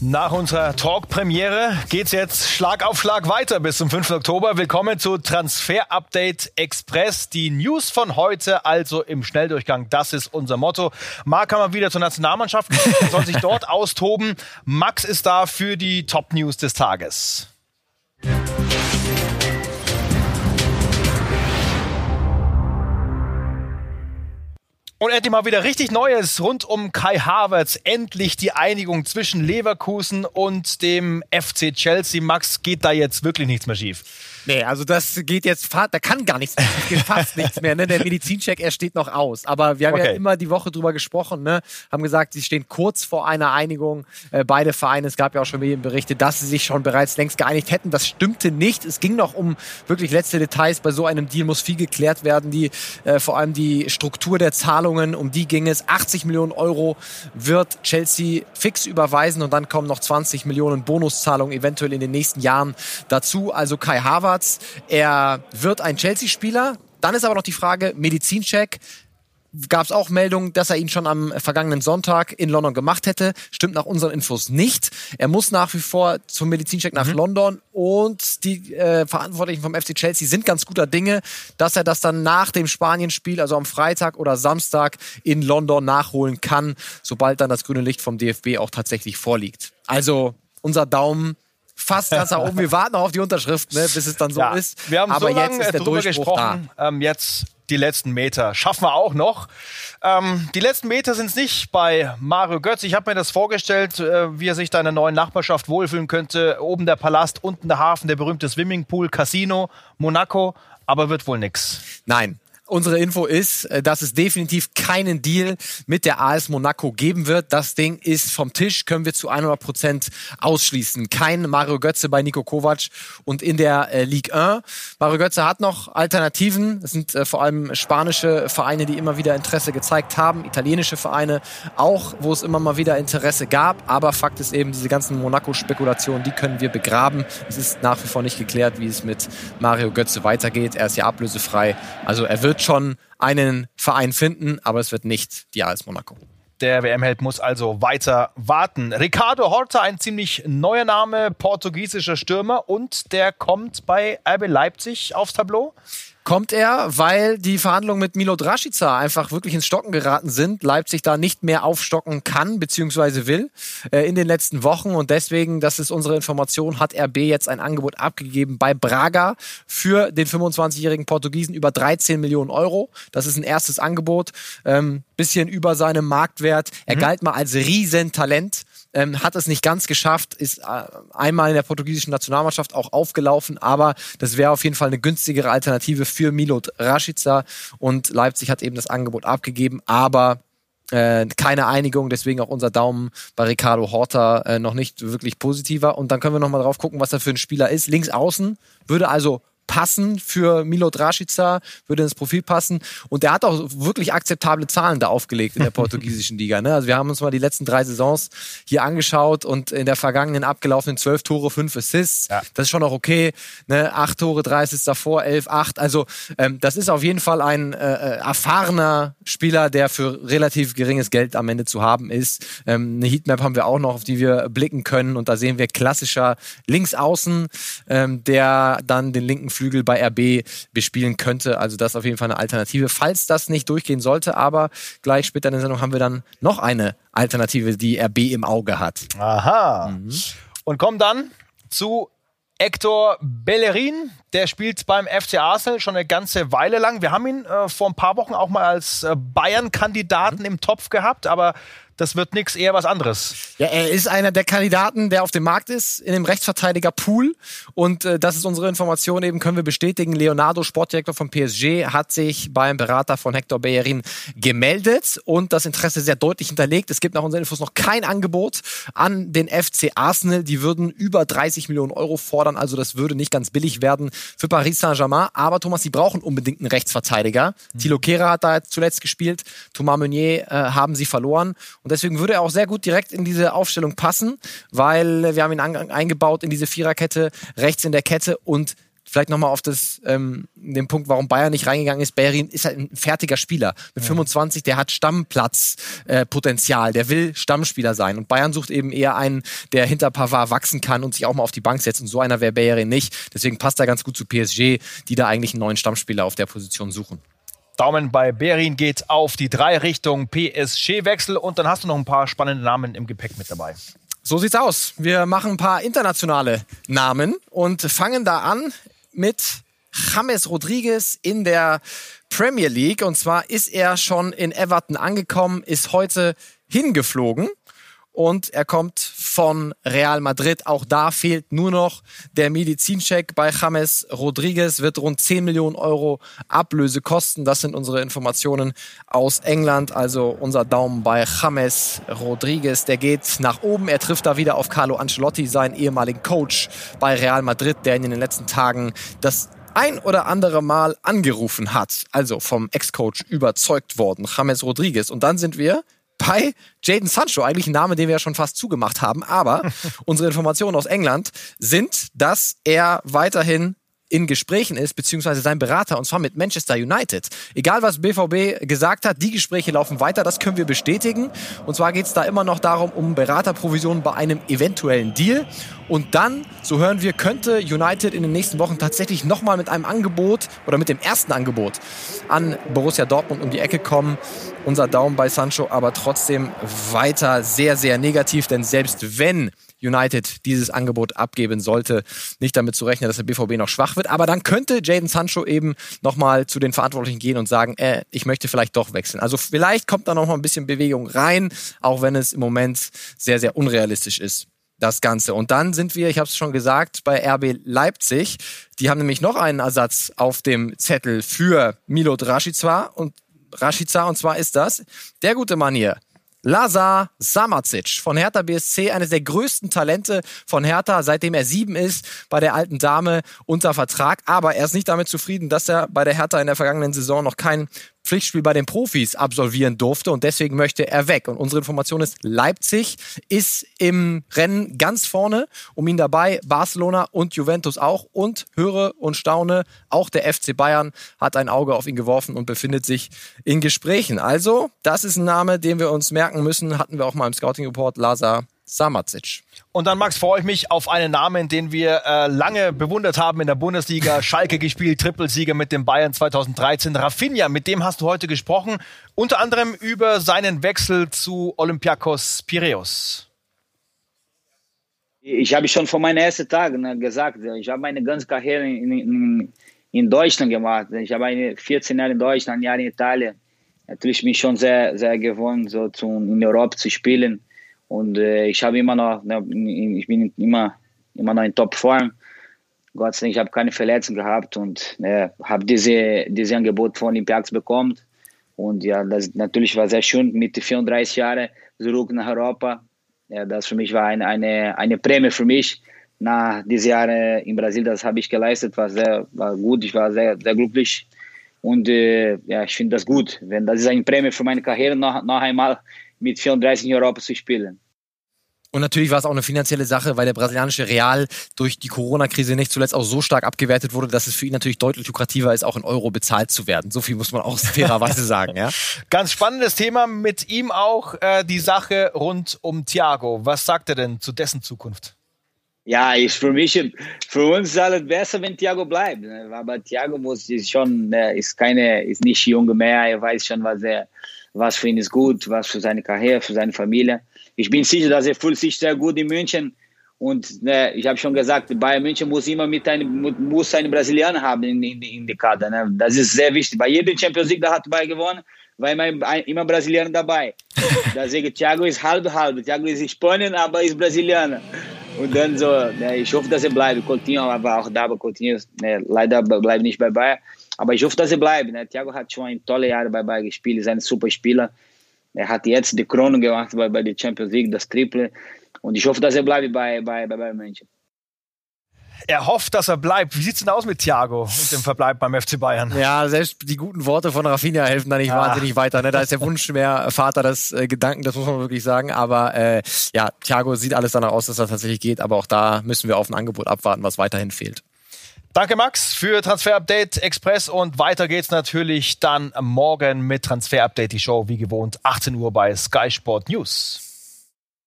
Nach unserer Talk-Premiere geht's jetzt Schlag auf Schlag weiter bis zum 5. Oktober. Willkommen zu Transfer Update Express. Die News von heute also im Schnelldurchgang. Das ist unser Motto. Marc kann mal wieder zur Nationalmannschaft, soll sich dort austoben. Max ist da für die Top News des Tages. Und endlich mal wieder richtig Neues rund um Kai Havertz. Endlich die Einigung zwischen Leverkusen und dem FC Chelsea. Max, geht da jetzt wirklich nichts mehr schief? Nee, also das geht jetzt, da kann gar nichts, geht fast nichts mehr. Ne? Der Medizincheck, er steht noch aus. Aber wir haben okay. ja immer die Woche drüber gesprochen, ne? haben gesagt, sie stehen kurz vor einer Einigung. Äh, beide Vereine, es gab ja auch schon Medienberichte, dass sie sich schon bereits längst geeinigt hätten. Das stimmte nicht. Es ging noch um wirklich letzte Details. Bei so einem Deal muss viel geklärt werden. Die, äh, vor allem die Struktur der Zahlungen, um die ging es. 80 Millionen Euro wird Chelsea fix überweisen und dann kommen noch 20 Millionen Bonuszahlungen eventuell in den nächsten Jahren dazu. Also Kai Havertz Harvards. Er wird ein Chelsea-Spieler. Dann ist aber noch die Frage, Medizincheck gab es auch Meldungen, dass er ihn schon am vergangenen Sonntag in London gemacht hätte. Stimmt nach unseren Infos nicht. Er muss nach wie vor zum Medizincheck nach mhm. London und die äh, Verantwortlichen vom FC Chelsea sind ganz guter Dinge, dass er das dann nach dem Spanien-Spiel, also am Freitag oder Samstag in London nachholen kann, sobald dann das grüne Licht vom DFB auch tatsächlich vorliegt. Also unser Daumen fast ganz nach oben. Wir warten noch auf die Unterschrift, ne, bis es dann so ja, ist. Wir haben Aber so lange jetzt darüber gesprochen. Ähm, jetzt die letzten Meter. Schaffen wir auch noch. Ähm, die letzten Meter sind es nicht bei Mario Götz. Ich habe mir das vorgestellt, äh, wie er sich da in der neuen Nachbarschaft wohlfühlen könnte. Oben der Palast, unten der Hafen, der berühmte Swimmingpool, Casino, Monaco. Aber wird wohl nix. Nein, Unsere Info ist, äh, dass es definitiv keinen Deal mit der AS Monaco geben wird. Das Ding ist vom Tisch, können wir zu 100 Prozent ausschließen. Kein Mario Götze bei Nico Kovac und in der äh, Ligue 1. Mario Götze hat noch Alternativen. Das sind äh, vor allem spanische Vereine, die immer wieder Interesse gezeigt haben. Italienische Vereine auch, wo es immer mal wieder Interesse gab. Aber Fakt ist eben, diese ganzen Monaco-Spekulationen, die können wir begraben. Es ist nach wie vor nicht geklärt, wie es mit Mario Götze weitergeht. Er ist ja ablösefrei. Also er wird wird schon einen Verein finden, aber es wird nicht die AS Monaco. Der WM-Held muss also weiter warten. Ricardo Horta, ein ziemlich neuer Name, portugiesischer Stürmer und der kommt bei RB Leipzig aufs Tableau kommt er, weil die Verhandlungen mit Milo Draschica einfach wirklich ins Stocken geraten sind. Leipzig da nicht mehr aufstocken kann bzw. will äh, in den letzten Wochen und deswegen, das ist unsere Information, hat RB jetzt ein Angebot abgegeben bei Braga für den 25-jährigen Portugiesen über 13 Millionen Euro. Das ist ein erstes Angebot, ähm, bisschen über seinem Marktwert. Er mhm. galt mal als Riesentalent ähm, hat es nicht ganz geschafft, ist äh, einmal in der portugiesischen Nationalmannschaft auch aufgelaufen, aber das wäre auf jeden Fall eine günstigere Alternative für Milot Rashica und Leipzig hat eben das Angebot abgegeben, aber äh, keine Einigung, deswegen auch unser Daumen bei Ricardo Horta äh, noch nicht wirklich positiver. Und dann können wir nochmal drauf gucken, was er für ein Spieler ist. Links außen würde also passen für Milo Draschica, würde ins Profil passen. Und der hat auch wirklich akzeptable Zahlen da aufgelegt in der portugiesischen Liga. Ne? Also wir haben uns mal die letzten drei Saisons hier angeschaut und in der vergangenen abgelaufenen zwölf Tore, fünf Assists. Ja. Das ist schon noch okay. Ne? Acht Tore, drei Assists davor, elf, acht. Also ähm, das ist auf jeden Fall ein äh, äh, erfahrener Spieler, der für relativ geringes Geld am Ende zu haben ist. Ähm, eine Heatmap haben wir auch noch, auf die wir blicken können. Und da sehen wir klassischer Linksaußen, ähm, der dann den linken Flügel bei RB bespielen könnte. Also das ist auf jeden Fall eine Alternative, falls das nicht durchgehen sollte. Aber gleich später in der Sendung haben wir dann noch eine Alternative, die RB im Auge hat. Aha. Mhm. Und kommen dann zu Hector Bellerin, der spielt beim FC Arsenal schon eine ganze Weile lang. Wir haben ihn äh, vor ein paar Wochen auch mal als äh, Bayern-Kandidaten mhm. im Topf gehabt, aber das wird nichts, eher was anderes. Ja, er ist einer der Kandidaten, der auf dem Markt ist, in dem Rechtsverteidiger-Pool. Und äh, das ist unsere Information eben, können wir bestätigen. Leonardo, Sportdirektor von PSG, hat sich beim Berater von Hector Bellerin gemeldet und das Interesse sehr deutlich hinterlegt. Es gibt nach unseren Infos noch kein Angebot an den FC Arsenal. Die würden über 30 Millionen Euro fordern, also das würde nicht ganz billig werden für Paris Saint-Germain. Aber Thomas, sie brauchen unbedingt einen Rechtsverteidiger. Mhm. Thilo Kehrer hat da zuletzt gespielt. Thomas Meunier äh, haben sie verloren. Und deswegen würde er auch sehr gut direkt in diese Aufstellung passen, weil wir haben ihn eingebaut in diese Viererkette, rechts in der Kette und vielleicht nochmal auf das, ähm, den Punkt, warum Bayern nicht reingegangen ist. Bayern ist halt ein fertiger Spieler. Mit ja. 25, der hat Stammplatzpotenzial, äh, der will Stammspieler sein. Und Bayern sucht eben eher einen, der hinter Pavard wachsen kann und sich auch mal auf die Bank setzt. Und so einer wäre Bayern nicht. Deswegen passt er ganz gut zu PSG, die da eigentlich einen neuen Stammspieler auf der Position suchen. Daumen bei Berin geht auf die drei Richtung PSG-Wechsel und dann hast du noch ein paar spannende Namen im Gepäck mit dabei. So sieht's aus. Wir machen ein paar internationale Namen und fangen da an mit James Rodriguez in der Premier League. Und zwar ist er schon in Everton angekommen, ist heute hingeflogen und er kommt von Real Madrid. Auch da fehlt nur noch der Medizincheck bei James Rodriguez, wird rund 10 Millionen Euro Ablöse kosten. Das sind unsere Informationen aus England. Also unser Daumen bei James Rodriguez, der geht nach oben. Er trifft da wieder auf Carlo Ancelotti, seinen ehemaligen Coach bei Real Madrid, der ihn in den letzten Tagen das ein oder andere Mal angerufen hat. Also vom Ex-Coach überzeugt worden, James Rodriguez. Und dann sind wir bei Jaden Sancho, eigentlich ein Name, den wir ja schon fast zugemacht haben, aber unsere Informationen aus England sind, dass er weiterhin in Gesprächen ist, beziehungsweise sein Berater, und zwar mit Manchester United. Egal, was BVB gesagt hat, die Gespräche laufen weiter, das können wir bestätigen. Und zwar geht es da immer noch darum, um Beraterprovisionen bei einem eventuellen Deal. Und dann, so hören wir, könnte United in den nächsten Wochen tatsächlich nochmal mit einem Angebot oder mit dem ersten Angebot an Borussia Dortmund um die Ecke kommen. Unser Daumen bei Sancho aber trotzdem weiter sehr, sehr negativ, denn selbst wenn United dieses Angebot abgeben sollte. Nicht damit zu rechnen, dass der BVB noch schwach wird. Aber dann könnte Jaden Sancho eben nochmal zu den Verantwortlichen gehen und sagen, äh, ich möchte vielleicht doch wechseln. Also vielleicht kommt da noch mal ein bisschen Bewegung rein, auch wenn es im Moment sehr, sehr unrealistisch ist das Ganze. Und dann sind wir, ich habe es schon gesagt, bei RB Leipzig. Die haben nämlich noch einen Ersatz auf dem Zettel für Milot Rashica und Rashica und zwar ist das der gute Mann hier, Lazar Samacic von Hertha BSC, eines der größten Talente von Hertha, seitdem er sieben ist, bei der alten Dame unter Vertrag. Aber er ist nicht damit zufrieden, dass er bei der Hertha in der vergangenen Saison noch kein Pflichtspiel bei den Profis absolvieren durfte und deswegen möchte er weg. Und unsere Information ist, Leipzig ist im Rennen ganz vorne, um ihn dabei, Barcelona und Juventus auch und höre und staune, auch der FC Bayern hat ein Auge auf ihn geworfen und befindet sich in Gesprächen. Also, das ist ein Name, den wir uns merken müssen, hatten wir auch mal im Scouting Report, Lazar Samacic. Und dann, Max, freue ich mich auf einen Namen, den wir äh, lange bewundert haben in der Bundesliga. Schalke gespielt, Trippelsieger mit dem Bayern 2013. Rafinha, mit dem hast du heute gesprochen. Unter anderem über seinen Wechsel zu Olympiakos Piraeus. Ich habe schon vor meinen ersten Tagen ne, gesagt, ich habe meine ganze Karriere in, in, in Deutschland gemacht. Ich habe 14 Jahre in Deutschland, ein Jahr in Italien. Natürlich bin ich schon sehr, sehr gewohnt, so zu, in Europa zu spielen. Und äh, ich habe immer noch, ich bin immer, immer noch in Topform. Gott sei Dank, ich habe keine Verletzung gehabt und äh, habe diese, diese Angebot von Olympiakos bekommen. Und ja, das natürlich war sehr schön mit 34 Jahren zurück nach Europa. Ja, das für mich war eine, eine, eine Prämie für mich. Nach diesen Jahren in Brasilien, das habe ich geleistet, war sehr war gut, ich war sehr, sehr glücklich. Und äh, ja, ich finde das gut, wenn das ist eine Prämie für meine Karriere noch, noch einmal mit 34 in Europa zu spielen. Und natürlich war es auch eine finanzielle Sache, weil der brasilianische Real durch die Corona-Krise nicht zuletzt auch so stark abgewertet wurde, dass es für ihn natürlich deutlich lukrativer ist, auch in Euro bezahlt zu werden. So viel muss man auch fairerweise sagen. Ja? Ganz spannendes Thema mit ihm auch äh, die Sache rund um Thiago. Was sagt er denn zu dessen Zukunft? Ja, ist für mich, für uns ist alles besser, wenn Thiago bleibt. Ne? Aber Thiago muss ist schon, ist keine, ist nicht jung mehr. Er weiß schon, was er, was für ihn ist gut, was für seine Karriere, für seine Familie. Ich bin sicher, dass er fühlt sich sehr gut in München. Und ne, ich habe schon gesagt, Bayern München muss immer mit einem, muss einen Brasilianer haben in, in, in der Kader. Ne? Das ist sehr wichtig. Bei jedem Champions League, da hat Bayern gewonnen, war immer, immer Brasilianer dabei. Deswegen, Thiago ist halb halb. Thiago ist Spanien, aber ist Brasilianer. Und dann so, ne, ich hoffe, dass er bleibt. Coutinho war auch da, aber Coutinho ne, leider bleibt nicht bei Bayern. Aber ich hoffe, dass er bleibt. Ne? Thiago hat schon ein tolle Jahre bei Bayern gespielt, ist ein super Spieler. Er hat jetzt die Krone gemacht bei, bei der Champions League, das Triple. Und ich hoffe, dass er bleibt bei, bei, bei Bayern München. Er hofft, dass er bleibt. Wie sieht es denn aus mit Thiago und dem Verbleib beim FC Bayern? Ja, selbst die guten Worte von Rafinha helfen da nicht ja. wahnsinnig weiter. Ne? Da ist der Wunsch mehr Vater des äh, Gedanken, das muss man wirklich sagen. Aber äh, ja, Thiago sieht alles danach aus, dass er tatsächlich geht. Aber auch da müssen wir auf ein Angebot abwarten, was weiterhin fehlt. Danke, Max, für Transfer Update Express und weiter geht's natürlich dann morgen mit Transfer Update, die Show wie gewohnt, 18 Uhr bei Sky Sport News.